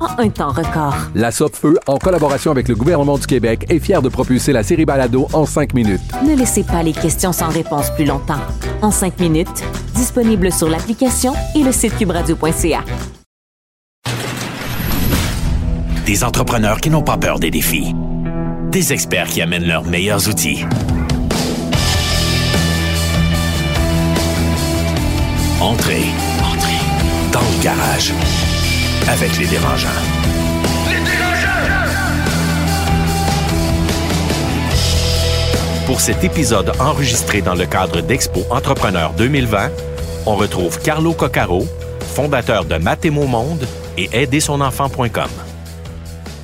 en un temps record. La Feu, en collaboration avec le gouvernement du Québec, est fière de propulser la série Balado en cinq minutes. Ne laissez pas les questions sans réponse plus longtemps. En cinq minutes, disponible sur l'application et le site cubradio.ca. Des entrepreneurs qui n'ont pas peur des défis. Des experts qui amènent leurs meilleurs outils. Entrez. Entrez. Dans le garage. Avec les dérangeants. Les dérangeants! Pour cet épisode enregistré dans le cadre d'Expo Entrepreneur 2020, on retrouve Carlo Coccaro, fondateur de Mathémo Monde et aidersonenfant.com.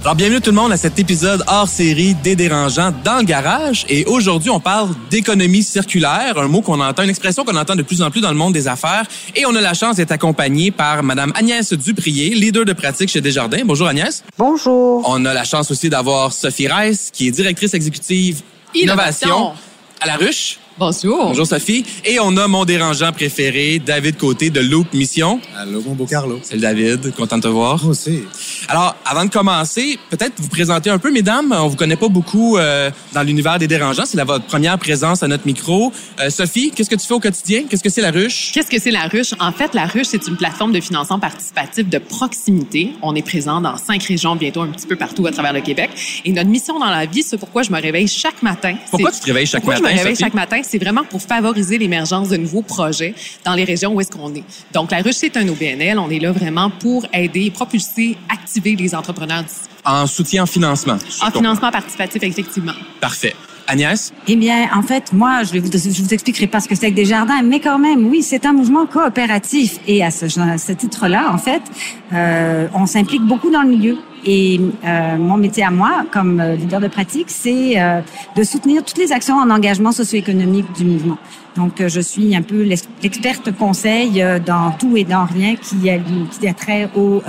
Alors, bienvenue tout le monde à cet épisode hors série des dérangeants dans le garage. Et aujourd'hui, on parle d'économie circulaire, un mot qu'on entend, une expression qu'on entend de plus en plus dans le monde des affaires. Et on a la chance d'être accompagné par Madame Agnès Duprier, leader de pratique chez Desjardins. Bonjour Agnès. Bonjour. On a la chance aussi d'avoir Sophie Rice, qui est directrice exécutive innovation, à la ruche. Bonjour. Bonjour Sophie. Et on a mon dérangeant préféré, David Côté de Loop Mission. Allô, mon beau Carlo. Salut David, content de te voir. Moi aussi. Alors, avant de commencer, peut-être vous présenter un peu, mesdames. On vous connaît pas beaucoup euh, dans l'univers des dérangeants. C'est votre première présence à notre micro. Euh, Sophie, qu'est-ce que tu fais au quotidien? Qu'est-ce que c'est la ruche? Qu'est-ce que c'est la ruche? En fait, la ruche, c'est une plateforme de financement participatif de proximité. On est présent dans cinq régions, bientôt un petit peu partout à travers le Québec. Et notre mission dans la vie, c'est pourquoi je me réveille chaque matin. Pourquoi tu te réveilles chaque pourquoi matin? je me réveille Sophie? chaque matin? C'est vraiment pour favoriser l'émergence de nouveaux projets dans les régions où est-ce qu'on est. Donc, la ruche, c'est un OBNL. On est là vraiment pour aider, propulser, activer les entrepreneurs d'ici. En soutien en financement. En financement participatif, effectivement. Parfait. Agnès? Eh bien, en fait, moi, je vais vous, je vous expliquerai pas ce que c'est que des jardins, mais quand même, oui, c'est un mouvement coopératif. Et à ce, ce titre-là, en fait, euh, on s'implique beaucoup dans le milieu. Et euh, mon métier à moi, comme euh, leader de pratique, c'est euh, de soutenir toutes les actions en engagement socio-économique du mouvement. Donc, euh, je suis un peu l'ex- l'experte conseil euh, dans tout et dans rien qui a, qui a trait au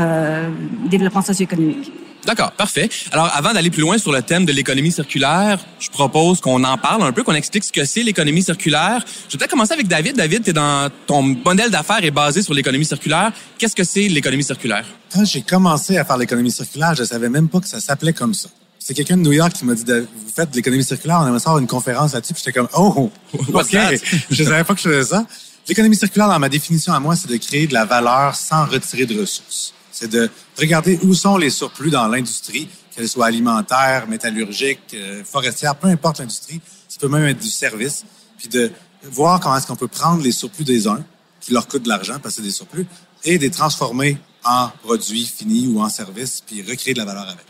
développement socio-économique. D'accord, parfait. Alors, avant d'aller plus loin sur le thème de l'économie circulaire, je propose qu'on en parle un peu, qu'on explique ce que c'est l'économie circulaire. Je vais peut-être commencer avec David. David, t'es dans ton modèle d'affaires est basé sur l'économie circulaire. Qu'est-ce que c'est l'économie circulaire? Quand j'ai commencé à faire l'économie circulaire, je savais même pas que ça s'appelait comme ça. C'est quelqu'un de New York qui m'a dit, vous faites de l'économie circulaire, on aimerait ça avoir une conférence là-dessus. Puis j'étais comme, oh, OK. je savais pas que je faisais ça. L'économie circulaire, dans ma définition à moi, c'est de créer de la valeur sans retirer de ressources. C'est de regarder où sont les surplus dans l'industrie, qu'elle soit alimentaire, métallurgique, euh, forestière, peu importe l'industrie. Ça peut même être du service. Puis de voir comment est-ce qu'on peut prendre les surplus des uns, qui leur coûtent de l'argent parce que c'est des surplus, et les transformer en produits finis ou en services, puis recréer de la valeur avec.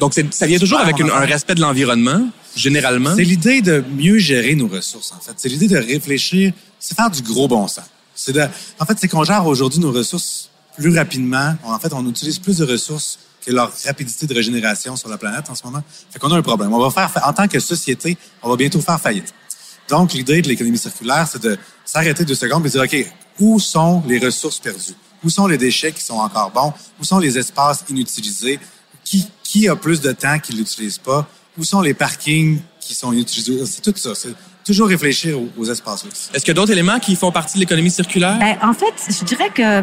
Donc, ça vient toujours avec une- un respect de l'environnement, généralement. C'est l'idée de mieux gérer nos ressources, en fait. C'est l'idée de réfléchir, c'est faire du gros bon sens. C'est de, en fait, c'est qu'on gère aujourd'hui nos ressources plus rapidement. En fait, on utilise plus de ressources que leur rapidité de régénération sur la planète en ce moment. Fait qu'on a un problème. On va faire, fa- en tant que société, on va bientôt faire faillite. Donc, l'idée de l'économie circulaire, c'est de s'arrêter deux secondes et de dire, OK, où sont les ressources perdues? Où sont les déchets qui sont encore bons? Où sont les espaces inutilisés? Qui, qui a plus de temps qui ne l'utilise pas? Où sont les parkings qui sont inutilisés? C'est tout ça. Toujours réfléchir aux, aux espaces. Est-ce qu'il y a d'autres éléments qui font partie de l'économie circulaire? Ben, en fait, je dirais que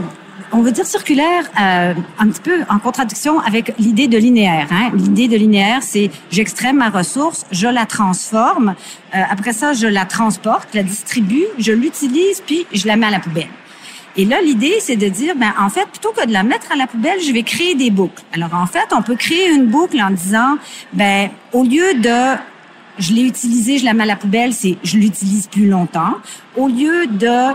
on veut dire circulaire euh, un petit peu en contradiction avec l'idée de linéaire. Hein? L'idée de linéaire, c'est j'extrais ma ressource, je la transforme, euh, après ça, je la transporte, je la distribue, je l'utilise, puis je la mets à la poubelle. Et là, l'idée, c'est de dire, ben, en fait, plutôt que de la mettre à la poubelle, je vais créer des boucles. Alors, en fait, on peut créer une boucle en disant, ben, au lieu de je l'ai utilisé, je la mets à la poubelle, c'est je l'utilise plus longtemps. Au lieu de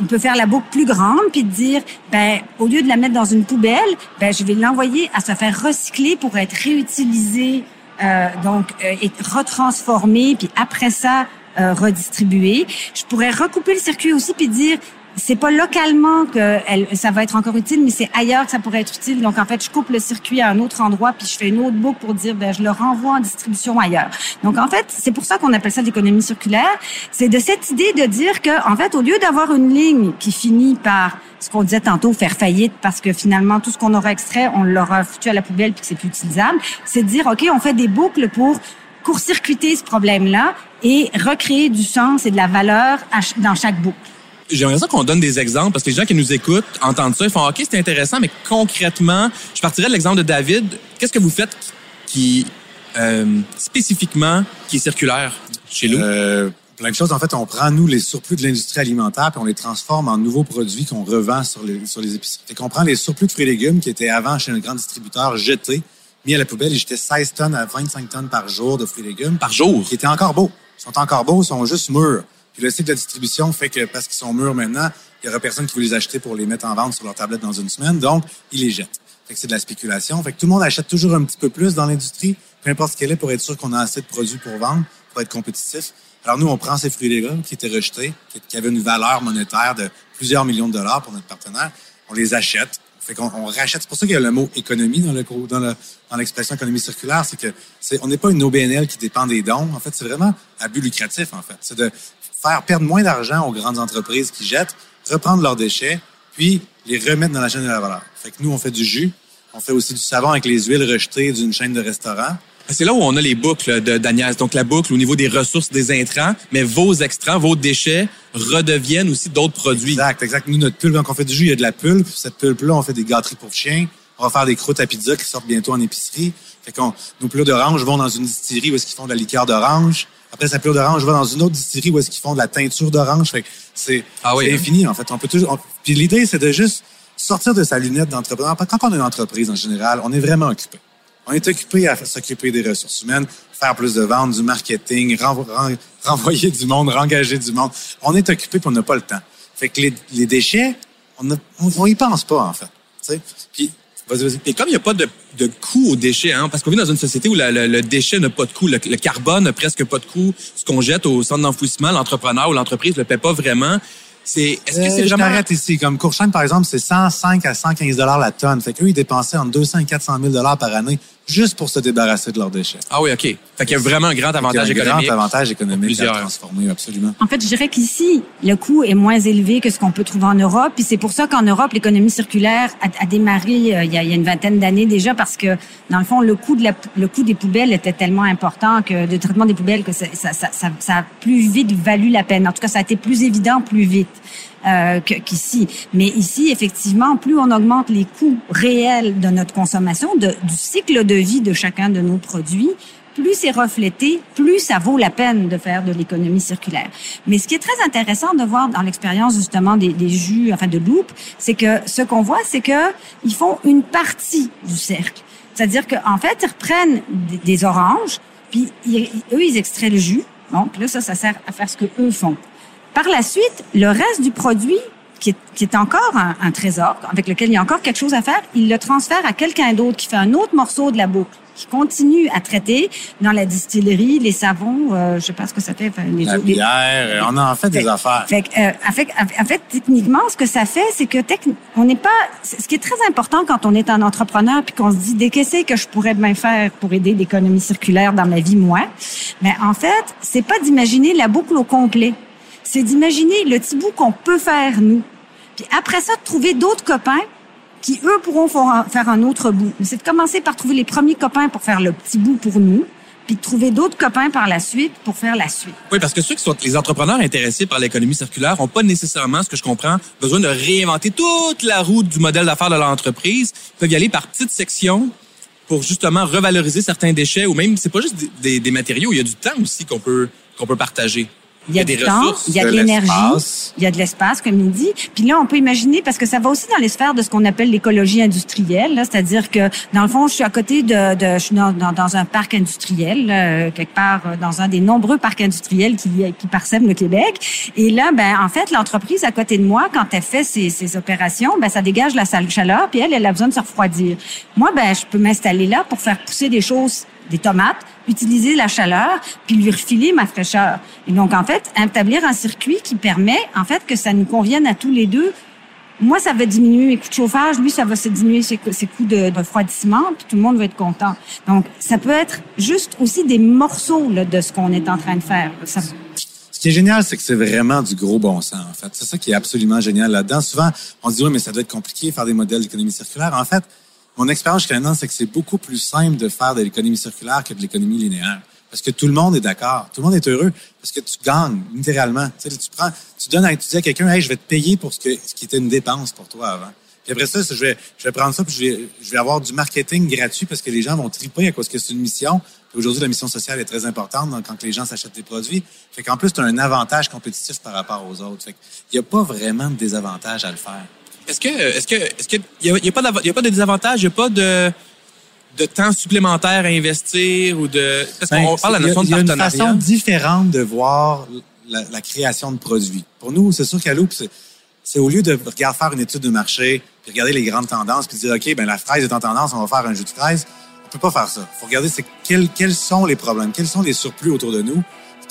on peut faire la boucle plus grande puis dire ben au lieu de la mettre dans une poubelle, ben je vais l'envoyer à se faire recycler pour être réutilisé euh, donc euh, et retransformé puis après ça euh, redistribué. Je pourrais recouper le circuit aussi puis dire c'est pas localement que elle, ça va être encore utile, mais c'est ailleurs que ça pourrait être utile. Donc, en fait, je coupe le circuit à un autre endroit, puis je fais une autre boucle pour dire, ben, je le renvoie en distribution ailleurs. Donc, en fait, c'est pour ça qu'on appelle ça l'économie circulaire. C'est de cette idée de dire que, en fait, au lieu d'avoir une ligne qui finit par ce qu'on disait tantôt, faire faillite parce que finalement, tout ce qu'on aura extrait, on l'aura foutu à la poubelle puis que c'est plus utilisable, c'est de dire, OK, on fait des boucles pour court-circuiter ce problème-là et recréer du sens et de la valeur dans chaque boucle j'aimerais ça qu'on donne des exemples parce que les gens qui nous écoutent entendent ça, ils font OK, c'est intéressant, mais concrètement, je partirais de l'exemple de David. Qu'est-ce que vous faites qui euh, spécifiquement qui est circulaire chez nous? Euh, plein de choses. En fait, on prend, nous, les surplus de l'industrie alimentaire puis on les transforme en nouveaux produits qu'on revend sur les, sur les épiceries. Fait qu'on prend les surplus de fruits et légumes qui étaient avant chez un grand distributeur jetés, mis à la poubelle et j'étais 16 tonnes à 25 tonnes par jour de fruits et légumes. Par jour? Qui étaient encore beaux. Ils sont encore beaux, ils sont juste mûrs. Puis le cycle de distribution fait que parce qu'ils sont mûrs maintenant, il y aura personne qui veut les acheter pour les mettre en vente sur leur tablette dans une semaine. Donc, ils les jettent. Fait que c'est de la spéculation. Fait que tout le monde achète toujours un petit peu plus dans l'industrie, peu importe ce qu'elle est, pour être sûr qu'on a assez de produits pour vendre, pour être compétitif. Alors nous, on prend ces fruits et légumes qui étaient rejetés, qui avaient une valeur monétaire de plusieurs millions de dollars pour notre partenaire. On les achète. Fait qu'on on rachète. C'est pour ça qu'il y a le mot économie dans dans le, dans l'expression économie circulaire, c'est que c'est on n'est pas une OBNL qui dépend des dons. En fait, c'est vraiment à but lucratif. En fait, c'est de faire perdre moins d'argent aux grandes entreprises qui jettent, reprendre leurs déchets, puis les remettre dans la chaîne de la valeur. Fait que nous, on fait du jus. On fait aussi du savon avec les huiles rejetées d'une chaîne de restaurants. C'est là où on a les boucles d'Agnès. Donc, la boucle au niveau des ressources, des intrants, mais vos extrants, vos déchets redeviennent aussi d'autres produits. Exact, exact. Nous, notre pulpe, quand on fait du jus, il y a de la pulpe. Cette pulpe-là, on fait des gâteries pour chiens. On va faire des croûtes à pizza qui sortent bientôt en épicerie. Fait qu'on, nos plots d'orange vont dans une distillerie où est-ce qu'ils font de la liqueur d'orange. Après, sa pure d'orange va dans une autre distillerie où est-ce qu'ils font de la teinture d'orange. C'est ah oui, hein? infini, en fait. On peut toujours. Puis l'idée, c'est de juste sortir de sa lunette d'entrepreneur. Quand on est une entreprise, en général, on est vraiment occupé. On est occupé à s'occuper des ressources humaines, faire plus de ventes, du marketing, renvoyer du monde, rengager du monde. On est occupé pour on n'a pas le temps. Fait que les, les déchets, on, ne on, y pense pas, en fait. T'sais? Puis et comme il n'y a pas de, de coût aux déchets, hein, parce qu'on vit dans une société où le déchet n'a pas de coût, le, carbone n'a presque pas de coût, ce qu'on jette au centre d'enfouissement, l'entrepreneur ou l'entreprise ne le paie pas vraiment. C'est, est-ce que c'est euh, vraiment... Je ici. Comme Courchaine, par exemple, c'est 105 à 115 dollars la tonne. Fait qu'eux, ils dépensaient entre 200 et 400 000 dollars par année juste pour se débarrasser de leurs déchets. Ah oui, OK. Fait qu'il y a vraiment un grand avantage économique. Un grand avantage économique à transformer, absolument. En fait, je dirais qu'ici, le coût est moins élevé que ce qu'on peut trouver en Europe. Puis c'est pour ça qu'en Europe, l'économie circulaire a, démarré euh, il, y a, il, y a, une vingtaine d'années déjà parce que, dans le fond, le coût, de la, le coût des poubelles était tellement important que de traitement des poubelles que ça, ça, ça, ça, a plus vite valu la peine. En tout cas, ça a été plus évident plus vite. Euh, qu'ici. Mais ici, effectivement, plus on augmente les coûts réels de notre consommation, de, du cycle de vie de chacun de nos produits, plus c'est reflété, plus ça vaut la peine de faire de l'économie circulaire. Mais ce qui est très intéressant de voir dans l'expérience justement des, des, jus, enfin de Loop, c'est que ce qu'on voit, c'est que ils font une partie du cercle. C'est-à-dire qu'en fait, ils reprennent des, oranges, puis eux, ils extraient le jus. Puis là, ça, ça sert à faire ce que eux font. Par la suite, le reste du produit, qui est, qui est encore un, un, trésor, avec lequel il y a encore quelque chose à faire, il le transfère à quelqu'un d'autre qui fait un autre morceau de la boucle qui continue à traiter dans la distillerie, les savons, euh, je sais pas ce que ça fait. Enfin, les, la bière, on en fait, des affaires. Fait, euh, en, fait, en fait, techniquement, ce que ça fait, c'est que on n'est pas. Ce qui est très important quand on est un entrepreneur puis qu'on se dit, qu'est-ce que je pourrais bien faire pour aider l'économie circulaire dans ma vie, moi? Mais en fait, c'est pas d'imaginer la boucle au complet c'est d'imaginer le petit bout qu'on peut faire, nous. Puis après ça, de trouver d'autres copains qui, eux, pourront faire un autre bout. C'est de commencer par trouver les premiers copains pour faire le petit bout pour nous, puis de trouver d'autres copains par la suite pour faire la suite. Oui, parce que ceux qui sont les entrepreneurs intéressés par l'économie circulaire n'ont pas nécessairement, ce que je comprends, besoin de réinventer toute la route du modèle d'affaires de l'entreprise. Ils peuvent y aller par petites sections pour justement revaloriser certains déchets ou même, c'est pas juste des, des matériaux, il y a du temps aussi qu'on peut, qu'on peut partager. Il y a, du temps, il y a de, l'énergie, il y a de l'espace, comme il dit. Puis là, on peut imaginer, parce que ça va aussi dans les sphères de ce qu'on appelle l'écologie industrielle, là, c'est-à-dire que, dans le fond, je suis à côté de, de je suis dans, dans, dans un parc industriel, là, quelque part euh, dans un des nombreux parcs industriels qui, qui parsèment le Québec. Et là, ben, en fait, l'entreprise à côté de moi, quand elle fait ses, ses opérations, ben, ça dégage la chaleur, puis elle, elle a besoin de se refroidir. Moi, ben, je peux m'installer là pour faire pousser des choses des tomates, utiliser la chaleur, puis lui refiler ma fraîcheur. Et donc, en fait, établir un circuit qui permet, en fait, que ça nous convienne à tous les deux. Moi, ça va diminuer mes coûts de chauffage. Lui, ça va se diminuer ses, coûts de, refroidissement, puis tout le monde va être content. Donc, ça peut être juste aussi des morceaux là, de ce qu'on est en train de faire. Ce qui est génial, c'est que c'est vraiment du gros bon sens, en fait. C'est ça qui est absolument génial là-dedans. Souvent, on dit, oui, mais ça doit être compliqué faire des modèles d'économie circulaire. En fait, mon expérience jusqu'à maintenant, c'est que c'est beaucoup plus simple de faire de l'économie circulaire que de l'économie linéaire. Parce que tout le monde est d'accord. Tout le monde est heureux. Parce que tu gagnes, littéralement. Tu, sais, tu prends, tu donnes à, tu dis à quelqu'un, hey, je vais te payer pour ce, que, ce qui était une dépense pour toi avant. Puis après ça, je vais, je vais prendre ça, puis je vais, je vais avoir du marketing gratuit parce que les gens vont triper à cause que c'est une mission. Aujourd'hui, la mission sociale est très importante quand les gens s'achètent des produits. Fait qu'en plus, tu as un avantage compétitif par rapport aux autres. Fait qu'il n'y a pas vraiment de désavantage à le faire. Est-ce que, est-ce que, est-ce que, il y a, y a pas y a pas de désavantage, il y a pas de, de temps supplémentaire à investir ou de, parce Ben, qu'on parle de la il notion de Il y a une partenariat. façon différente de voir la, la création de produits. Pour nous, c'est sûr qu'à Loop, c'est, au lieu de regarder faire une étude de marché, puis regarder les grandes tendances, puis dire, OK, ben la fraise est en tendance, on va faire un jus de fraise. On peut pas faire ça. faut regarder c'est quels, quels sont les problèmes, quels sont les surplus autour de nous,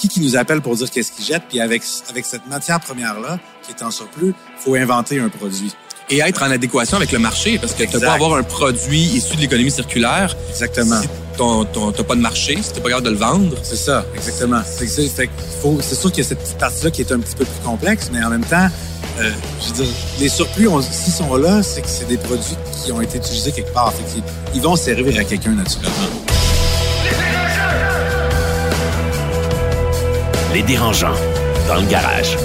qui qui nous appelle pour dire qu'est-ce qu'ils jettent, puis avec, avec cette matière première-là, qui est en surplus, faut inventer un produit. Et être en adéquation avec le marché, parce que tu pas avoir un produit issu de l'économie circulaire Exactement. si t'as pas de marché, si t'es pas capable de le vendre. C'est ça, exactement. C'est que c'est fait qu'il faut- c'est sûr qu'il y a cette petite partie-là qui est un petit peu plus complexe, mais en même temps, euh, je veux dire, les surplus, s'ils sont là, c'est que c'est des produits qui ont été utilisés quelque part. Fait qu'ils- ils vont servir à quelqu'un naturellement. Les dérangeants, dans le garage.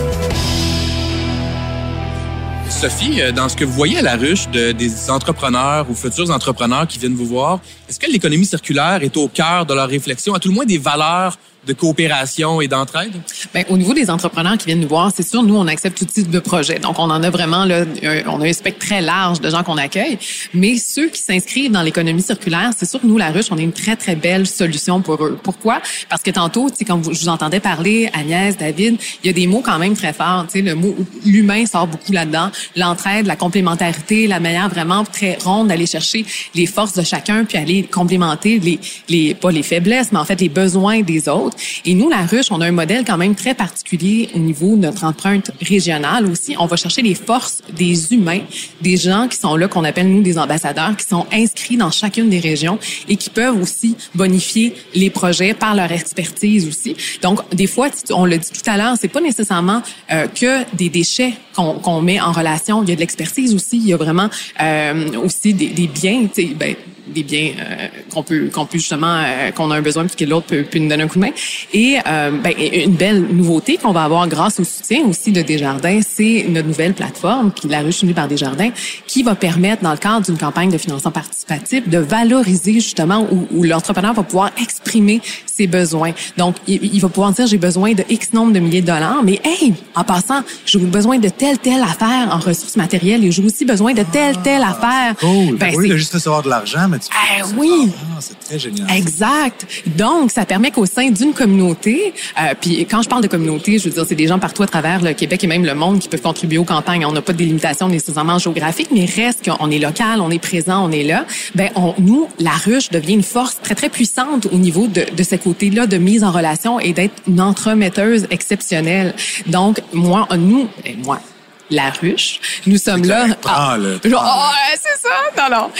Sophie, euh, dans ce que vous voyez à la ruche de, des entrepreneurs ou futurs entrepreneurs qui viennent vous voir, est-ce que l'économie circulaire est au cœur de leur réflexion, à tout le moins des valeurs de coopération et d'entraide? Ben, au niveau des entrepreneurs qui viennent nous voir, c'est sûr, nous, on accepte tout type de projet. Donc, on en a vraiment, là, on a un spectre très large de gens qu'on accueille. Mais ceux qui s'inscrivent dans l'économie circulaire, c'est sûr que nous, la ruche, on est une très, très belle solution pour eux. Pourquoi? Parce que tantôt, tu sais, quand je vous entendais parler, Agnès, David, il y a des mots quand même très forts. Tu sais, le mot l'humain sort beaucoup là-dedans. L'entraide, la complémentarité, la manière vraiment très ronde d'aller chercher les forces de chacun puis aller complémenter les, les, pas les faiblesses, mais en fait les besoins des autres. Et nous, la ruche, on a un modèle quand même très particulier au niveau de notre empreinte régionale aussi. On va chercher les forces des humains, des gens qui sont là, qu'on appelle nous des ambassadeurs, qui sont inscrits dans chacune des régions et qui peuvent aussi bonifier les projets par leur expertise aussi. Donc, des fois, on l'a dit tout à l'heure, c'est pas nécessairement euh, que des déchets qu'on met en relation. Il y a de l'expertise aussi. Il y a vraiment euh, aussi des, des biens, ben, des biens euh, qu'on peut qu'on peut justement euh, qu'on a un besoin puis que l'autre peut, peut nous donner un coup de main. Et euh, ben, une belle nouveauté qu'on va avoir grâce au soutien aussi de Desjardins c'est notre nouvelle plateforme qui la ruche par Desjardins qui va permettre dans le cadre d'une campagne de financement participatif de valoriser justement où, où l'entrepreneur va pouvoir exprimer ses besoins donc il, il va pouvoir dire j'ai besoin de X nombre de milliers de dollars mais hey en passant j'ai besoin de telle telle affaire en ressources matérielles et j'ai aussi besoin de telle telle affaire Cool. Ben, oui, c'est- de juste recevoir de l'argent, mais tu peux Ah, faire ça. oui. Ah, c'est très génial. Exact. Donc, ça permet qu'au sein d'une communauté, euh, puis quand je parle de communauté, je veux dire, c'est des gens partout à travers le Québec et même le monde qui peuvent contribuer aux campagnes. On n'a pas de délimitation nécessairement géographique, mais reste qu'on est local, on est présent, on est là. Ben, on, nous, la ruche devient une force très, très puissante au niveau de, de ce côté-là de mise en relation et d'être une entremetteuse exceptionnelle. Donc, moi, nous, eh, moi, la ruche, nous sommes là. oh, ouais, c'est ça. Non, non.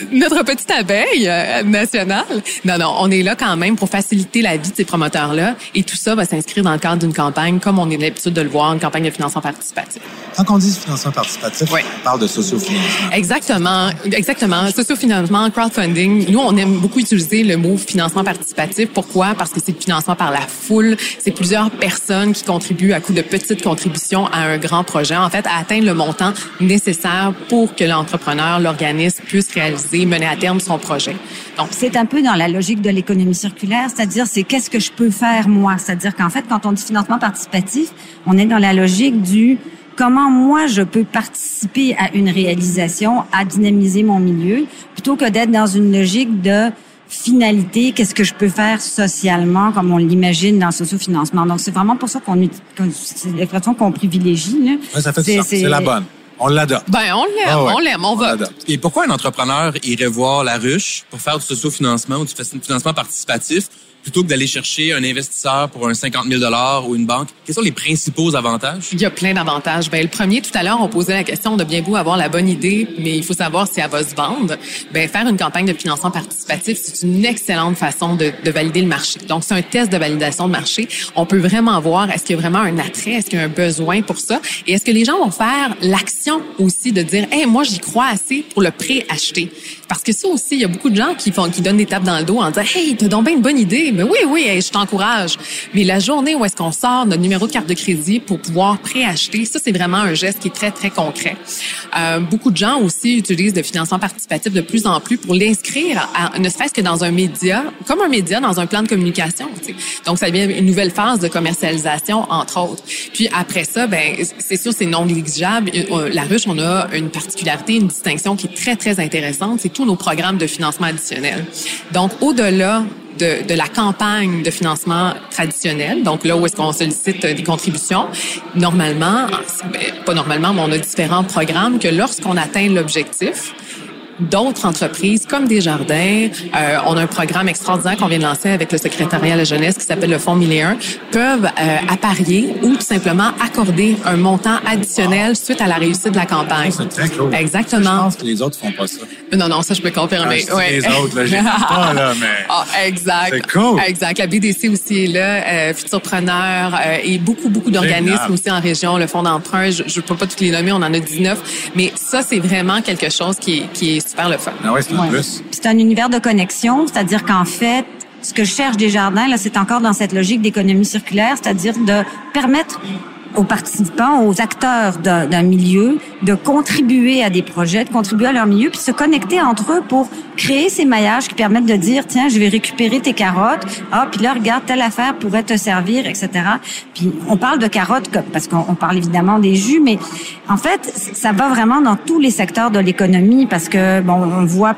Euh, Notre petite abeille euh, nationale. Non, non, on est là quand même pour faciliter la vie de ces promoteurs-là. Et tout ça va s'inscrire dans le cadre d'une campagne, comme on est l'habitude de le voir, une campagne de financement participatif. Quand on dit financement participatif, Oui. on parle de sociofinancement. Exactement, exactement. Sociofinancement, crowdfunding. Nous, on aime beaucoup utiliser le mot financement participatif. Pourquoi? Parce que c'est le financement par la foule. C'est plusieurs personnes qui contribuent à coup de petites contributions à un grand projet. En fait, à atteindre le montant nécessaire pour que l'entrepreneur, l'organisme puisse réaliser, mener à terme son projet. Donc, c'est un peu dans la logique de l'économie circulaire, c'est-à-dire c'est qu'est-ce que je peux faire moi, c'est-à-dire qu'en fait, quand on dit financement participatif, on est dans la logique du comment moi je peux participer à une réalisation, à dynamiser mon milieu, plutôt que d'être dans une logique de finalité, qu'est-ce que je peux faire socialement, comme on l'imagine dans le socio-financement. Donc, c'est vraiment pour ça qu'on c'est l'expression qu'on privilégie. Là. ça fait C'est la bonne. On l'adopte. Ben, on l'aime, ah on l'aime, on, va. Et pourquoi un entrepreneur irait voir la ruche pour faire du socio-financement ou du financement participatif? Plutôt que d'aller chercher un investisseur pour un 50 000 ou une banque? Quels sont les principaux avantages? Il y a plein d'avantages. Ben, le premier, tout à l'heure, on posait la question de bien beau avoir la bonne idée, mais il faut savoir si elle va se vendre. Ben, faire une campagne de financement participatif, c'est une excellente façon de, de valider le marché. Donc, c'est un test de validation de marché. On peut vraiment voir est-ce qu'il y a vraiment un attrait, est-ce qu'il y a un besoin pour ça, et est-ce que les gens vont faire l'action aussi de dire, hey, moi, j'y crois assez pour le pré-acheter? Parce que ça aussi, il y a beaucoup de gens qui font, qui donnent des tapes dans le dos en disant, hey, t'as donc bien une bonne idée. Mais oui, oui, je t'encourage. Mais la journée où est-ce qu'on sort notre numéro de carte de crédit pour pouvoir préacheter, ça, c'est vraiment un geste qui est très, très concret. Euh, beaucoup de gens aussi utilisent le financement participatif de plus en plus pour l'inscrire, ne serait-ce que dans un média, comme un média, dans un plan de communication. Donc, ça devient une nouvelle phase de commercialisation, entre autres. Puis après ça, ben, c'est sûr, c'est non négligeable. Euh, la ruche, on a une particularité, une distinction qui est très, très intéressante. C'est tous nos programmes de financement additionnel. Donc, au-delà de, de, la campagne de financement traditionnel, donc là où est-ce qu'on sollicite des contributions, normalement, ben, pas normalement, mais on a différents programmes que lorsqu'on atteint l'objectif, d'autres entreprises comme Desjardins, euh, on a un programme extraordinaire qu'on vient de lancer avec le secrétariat à la jeunesse qui s'appelle le Fonds 1001, peuvent euh, apparier ou tout simplement accorder un montant additionnel suite à la réussite de la campagne. C'est très cool. Exactement. Je pense que les autres font pas ça. Non, non, ça je peux confirmer. Ah, Les autres, là, j'ai pas là, mais. Ah, exact. C'est cool. Exact. La BDC aussi est là, euh, Futurpreneur euh, et beaucoup, beaucoup d'organismes aussi en région, le Fonds d'emprunt. Je ne peux pas tous les nommer, on en a 19, mais ça c'est vraiment quelque chose qui est, qui est super le fun. Ah ouais, c'est plus. C'est un univers de connexion, c'est-à-dire qu'en fait, ce que je cherche des jardins, là, c'est encore dans cette logique d'économie circulaire, c'est-à-dire de permettre aux participants, aux acteurs d'un milieu, de contribuer à des projets, de contribuer à leur milieu, puis se connecter entre eux pour créer ces maillages qui permettent de dire, tiens, je vais récupérer tes carottes, ah, puis là, regarde, telle affaire pourrait te servir, etc. Puis on parle de carottes parce qu'on parle évidemment des jus, mais en fait, ça va vraiment dans tous les secteurs de l'économie parce que, bon, on voit,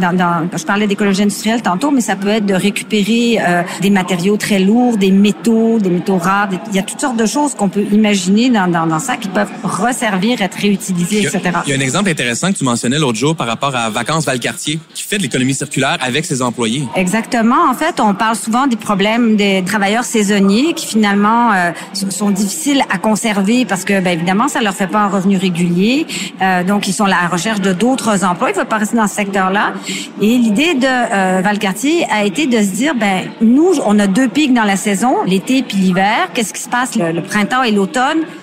dans, dans, je parlais d'écologie industrielle tantôt, mais ça peut être de récupérer euh, des matériaux très lourds, des métaux, des métaux rares, il y a toutes sortes de choses qu'on peut imaginer dans, dans, dans ça qui peuvent resservir, être réutilisés, etc. Il y a un exemple intéressant que tu mentionnais l'autre jour par rapport à Vacances Valcartier, qui fait de l'économie circulaire avec ses employés. Exactement. En fait, on parle souvent des problèmes des travailleurs saisonniers qui finalement euh, sont difficiles à conserver parce que, bien évidemment, ça leur fait pas un revenu régulier. Euh, donc, ils sont à la recherche de d'autres emplois. Ils veulent pas rester dans ce secteur-là. Et l'idée de euh, Valcartier a été de se dire, ben nous, on a deux pics dans la saison, l'été puis l'hiver. Qu'est-ce qui se passe? Le, le printemps et l'automne?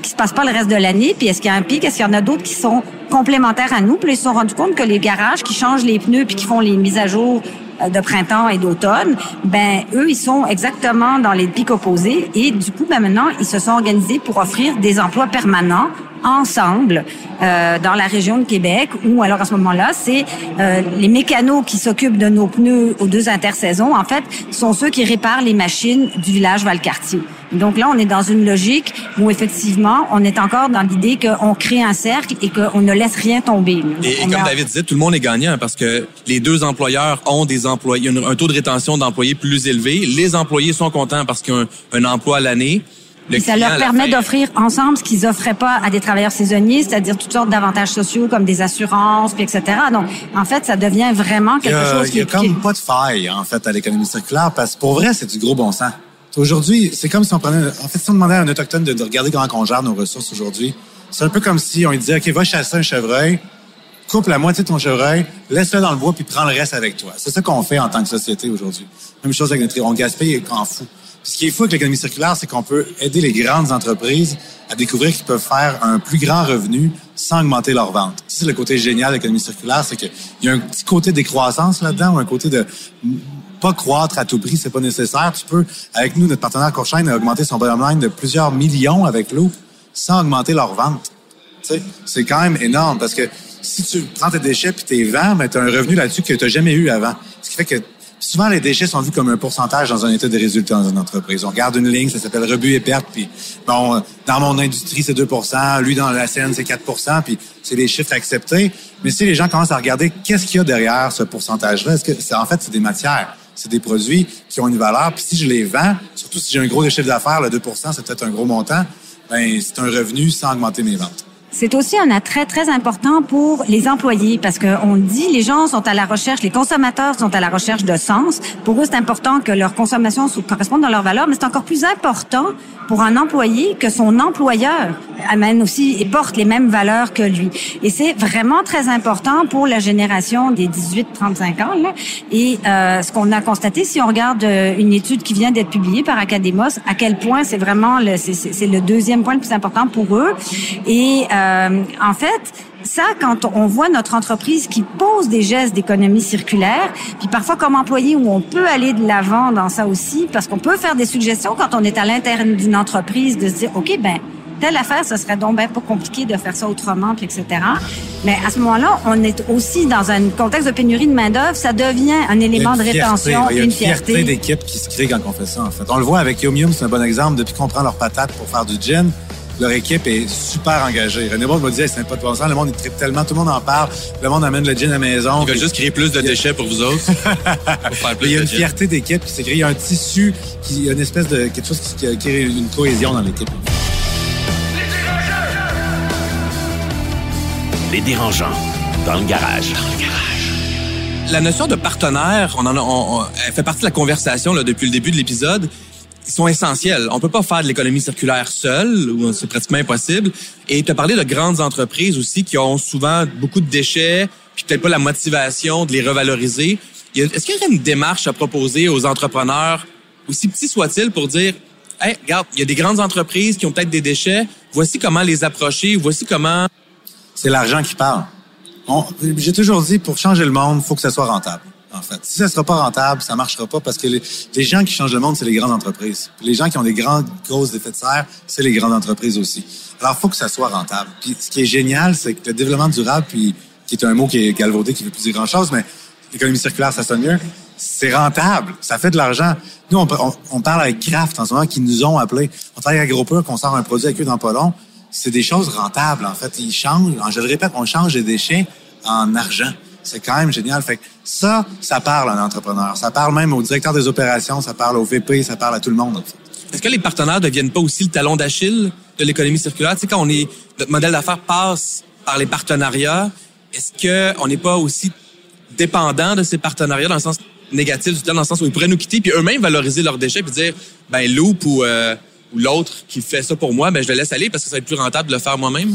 Qui se passe pas le reste de l'année, puis est-ce qu'il y a un pic, est-ce qu'il y en a d'autres qui sont complémentaires à nous, puis ils se sont rendus compte que les garages qui changent les pneus puis qui font les mises à jour euh, de printemps et d'automne, ben eux ils sont exactement dans les pics opposés et du coup ben maintenant ils se sont organisés pour offrir des emplois permanents ensemble euh, dans la région de Québec ou alors à ce moment-là c'est euh, les mécanos qui s'occupent de nos pneus aux deux intersaisons en fait sont ceux qui réparent les machines du village Valcartier. Donc là on est dans une logique où effectivement on est encore dans l'idée qu'on crée un cercle et qu'on ne laisse rien tomber. Et, comme David disait tout le monde est gagnant parce que les deux employeurs ont des employés un taux de rétention d'employés plus élevé, les employés sont contents parce qu'ils ont un, emploi à l'année ça leur permet d'offrir ensemble ce qu'ils offraient pas à des travailleurs saisonniers, c'est-à-dire toutes sortes d'avantages sociaux comme des assurances, puis etc. Donc, en fait, ça devient vraiment quelque chose qui Il y a comme pas de faille, en fait, à l'économie circulaire, parce que pour vrai, c'est du gros bon sens. Aujourd'hui, c'est comme si on prenait... En fait, si on demandait à un autochtone de, regarder comment on gère nos ressources aujourd'hui, c'est un peu comme si on lui disait, OK, va chasser un chevreuil, coupe la moitié de ton chevreuil, laisse-le dans le bois, puis prends le reste avec toi. C'est ça qu'on fait en tant que société aujourd'hui. Même chose avec notre... On gaspille et on fout ce qui est fou avec l'économie circulaire, c'est qu'on peut aider les grandes entreprises à découvrir qu'ils peuvent faire un plus grand revenu sans augmenter leurs ventes. C'est le côté génial de l'économie circulaire, c'est qu'il y a un petit côté décroissance là-dedans, ou un côté de pas croître à tout prix, c'est pas nécessaire. Tu peux, avec nous, notre partenaire Courchaine a augmenté son bottom line de plusieurs millions avec l'eau sans augmenter leurs ventes. C'est quand même énorme parce que si tu prends tes déchets puis tes vends, ben, tu as un revenu là-dessus que tu n'as jamais eu avant. Ce qui fait que souvent, les déchets sont vus comme un pourcentage dans un état de résultats dans une entreprise. On garde une ligne, ça s'appelle rebut et perte, puis bon, dans mon industrie, c'est 2 lui, dans la scène, c'est 4 puis c'est des chiffres acceptés. Mais si les gens commencent à regarder qu'est-ce qu'il y a derrière ce pourcentage-là, est-ce que en fait, c'est des matières, c'est des produits qui ont une valeur, puis si je les vends, surtout si j'ai un gros chiffre d'affaires, le 2% c'est peut-être un gros montant, ben c'est un revenu sans augmenter mes ventes. C'est aussi un attrait très important pour les employés parce qu'on dit les gens sont à la recherche, les consommateurs sont à la recherche de sens. Pour eux, c'est important que leur consommation corresponde à leurs valeurs, mais c'est encore plus important pour un employé que son employeur amène aussi et porte les mêmes valeurs que lui. Et c'est vraiment très important pour la génération des 18-35 ans. Là. Et euh, ce qu'on a constaté, si on regarde euh, une étude qui vient d'être publiée par Academos, à quel point c'est vraiment le, c'est, le deuxième point le plus important pour eux. Et euh, en fait, ça, quand on voit notre entreprise qui pose des gestes d'économie circulaire, puis parfois comme employé où on peut aller de l'avant dans ça aussi, parce qu'on peut faire des suggestions quand on est à l'intérieur d'une entreprise, de se dire, OK, ben telle affaire, ce serait donc bien pas compliqué de faire ça autrement, puis etc. Mais à ce moment-là, on est aussi dans un contexte de pénurie de main-d'œuvre. Ça devient un élément de rétention, il y a une, fierté. d'équipe qui se crée quand on fait ça, en fait. On le voit avec Yum Yum, c'est un bon exemple. Depuis qu'on prend leurs patates pour faire du gin, leur équipe est super engagée. René Bond m'a dit, c'est pas de bon sens, le monde est tellement, tout le monde en parle, le monde amène le gin à la maison. Ils veulent juste créer plus de déchets pour vous autres. il y a une fierté d'équipe qui s'est créée, il y a un tissu, il y a une espèce de quelque chose qui, crée une cohésion dans l'équipe. Les dérangeants dans le garage. La notion de partenaire, on en elle fait partie de la conversation là, depuis le début de l'épisode ils sont essentiels. On peut pas faire de l'économie circulaire seul, ou c'est pratiquement impossible. Et tu as parlé de grandes entreprises aussi qui ont souvent beaucoup de déchets, puis peut-être pas la motivation de les revaloriser. Est-ce qu'il y aurait une démarche à proposer aux entrepreneurs, aussi petits soient-ils, pour dire, hey, regarde, il y a des grandes entreprises qui ont peut-être des déchets, voici comment les approcher, voici comment... C'est l'argent qui parle. J'ai toujours dit, pour changer le monde, faut que ça soit rentable Si ça sera pas rentable, ça marchera pas parce que les, gens qui changent le monde, c'est les grandes entreprises. les gens qui ont des grandes grosses effets de serre, c'est les grandes entreprises aussi. Alors, il faut que ça soit rentable. Ce qui est génial, c'est que le développement durable, puis qui est un mot qui est galvaudé, qui veut plus dire grand-chose, mais l'économie circulaire, ça sonne mieux. C'est rentable. Ça fait de l'argent. Nous, on, parle avec Kraft en ce moment, qui nous ont appelés. On travaille avec Agropur, qu'on sort un produit avec eux dans pas long. C'est des choses rentables, en fait. Ils changent, je le répète, on change les déchets en argent. C'est quand même génial. Fait ça, ça parle à un entrepreneur. Ça parle même au directeur des opérations, ça parle au VP, ça parle à tout le monde. Est-ce que les partenaires ne deviennent pas aussi le talon d'Achille de l'économie circulaire? Tu sais, quand on est, notre modèle d'affaires passe par les partenariats, est-ce qu'on n'est pas aussi dépendant de ces partenariats dans le sens négatif du terme, dans le sens où ils pourraient nous quitter puis eux-mêmes valoriser leurs déchets puis dire, ben, Loop ou, euh, ou l'autre qui fait ça pour moi, ben, je le laisse aller parce que ça va être plus rentable de le faire moi-même?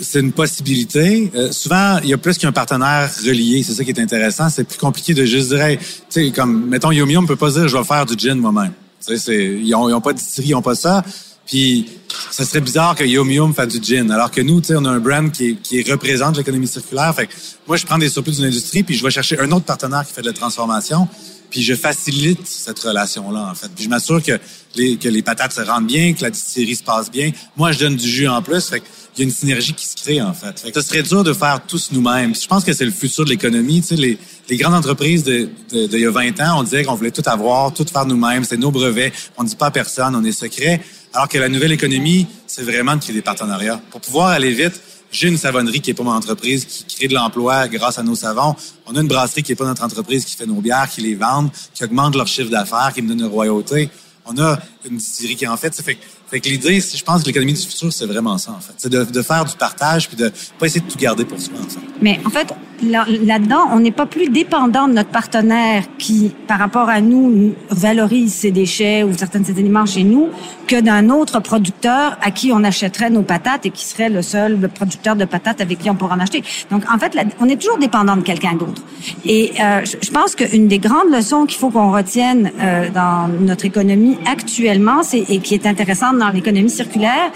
C'est une possibilité. Euh, souvent, il y a plus qu'un partenaire relié. C'est ça qui est intéressant. C'est plus compliqué de juste dire, tu sais, comme, mettons, Yum Yum peut pas dire, je vais faire du gin moi-même. Ils ont, ils ont pas de ils ont pas ça. Puis, ça serait bizarre que Yum Yum fasse du gin. Alors que nous, tu sais, on a un brand qui, qui représente l'économie circulaire. Fait que moi, je prends des surplus d'une industrie, puis je vais chercher un autre partenaire qui fait de la transformation puis je facilite cette relation-là, en fait. Puis je m'assure que les, que les patates se rendent bien, que la distillerie se passe bien. Moi, je donne du jus en plus. Fait il y a une synergie qui se crée, en fait. fait que ce serait dur de faire tous nous-mêmes. Je pense que c'est le futur de l'économie. Tu sais, les, les grandes entreprises de, de, de, il y a 20 ans, on disait qu'on voulait tout avoir, tout faire nous-mêmes. C'est nos brevets. On ne dit pas à personne, on est secret. Alors que la nouvelle économie, c'est vraiment de créer des partenariats. Pour pouvoir aller vite, j'ai une savonnerie qui est pas mon entreprise, qui crée de l'emploi grâce à nos savons. On a une brasserie qui est pas notre entreprise, qui fait nos bières, qui les vend, qui augmente leur chiffre d'affaires, qui me donne une royauté. On a une distillerie qui en fait. Ça fait que l'idée, je pense que l'économie du futur, c'est vraiment ça, en fait. C'est de, faire du partage puis de pas essayer de tout garder pour soi, en. Mais en fait, là-dedans, on n'est pas plus dépendant de notre partenaire qui, par rapport à nous, valorise ses déchets ou certains de ses aliments chez nous que d'un autre producteur à qui on achèterait nos patates et qui serait le seul producteur de patates avec qui on pourrait en acheter. Donc, en fait, on est toujours dépendant de quelqu'un d'autre. Et euh, je pense qu'une des grandes leçons qu'il faut qu'on retienne euh, dans notre économie actuellement, c'est et qui est intéressante dans l'économie circulaire,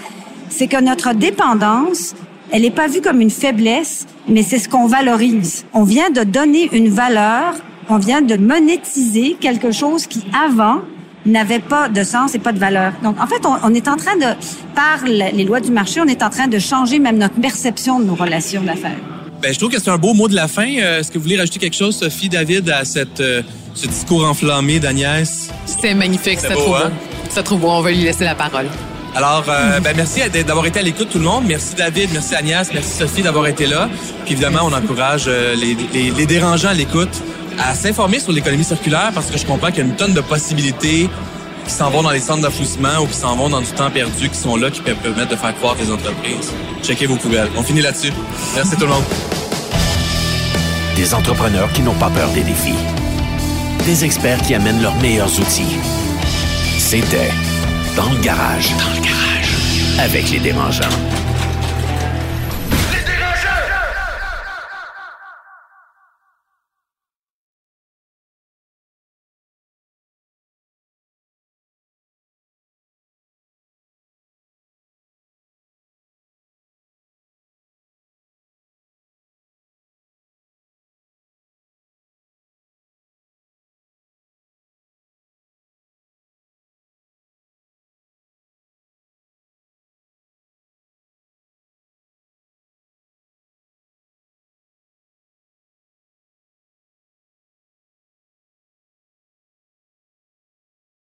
c'est que notre dépendance, elle n'est pas vue comme une faiblesse, mais c'est ce qu'on valorise. On vient de donner une valeur, on vient de monétiser quelque chose qui avant n'avait pas de sens et pas de valeur. Donc, en fait, on, est en train de, par les lois du marché, on est en train de changer même notre perception de nos relations d'affaires. Ben, je trouve que c'est un beau mot de la fin. Euh, Est-ce que vous voulez rajouter quelque chose, Sophie, David, à cette, euh, ce discours enflammé d'Agnès? C'était magnifique, C'est c'était beau, trop hein? Trop beau, on va lui laisser la parole. Alors, euh, ben, merci d'avoir été à l'écoute, tout le monde. Merci David, merci Agnès, merci Sophie d'avoir été là. Puis évidemment, on encourage euh, les, les, les dérangeants à l'écoute à s'informer sur l'économie circulaire parce que je comprends qu'il y a une tonne de possibilités qui s'en vont dans les centres d'enfouissement ou qui s'en vont dans du temps perdu, qui sont là, qui peuvent permettre de faire croître les entreprises. Checkez vos poubelles. On finit là-dessus. Merci tout le monde. Des entrepreneurs qui n'ont pas peur des défis. Des experts qui amènent leurs meilleurs outils. C'était Dans le garage. Dans le garage. Avec les dérangeants.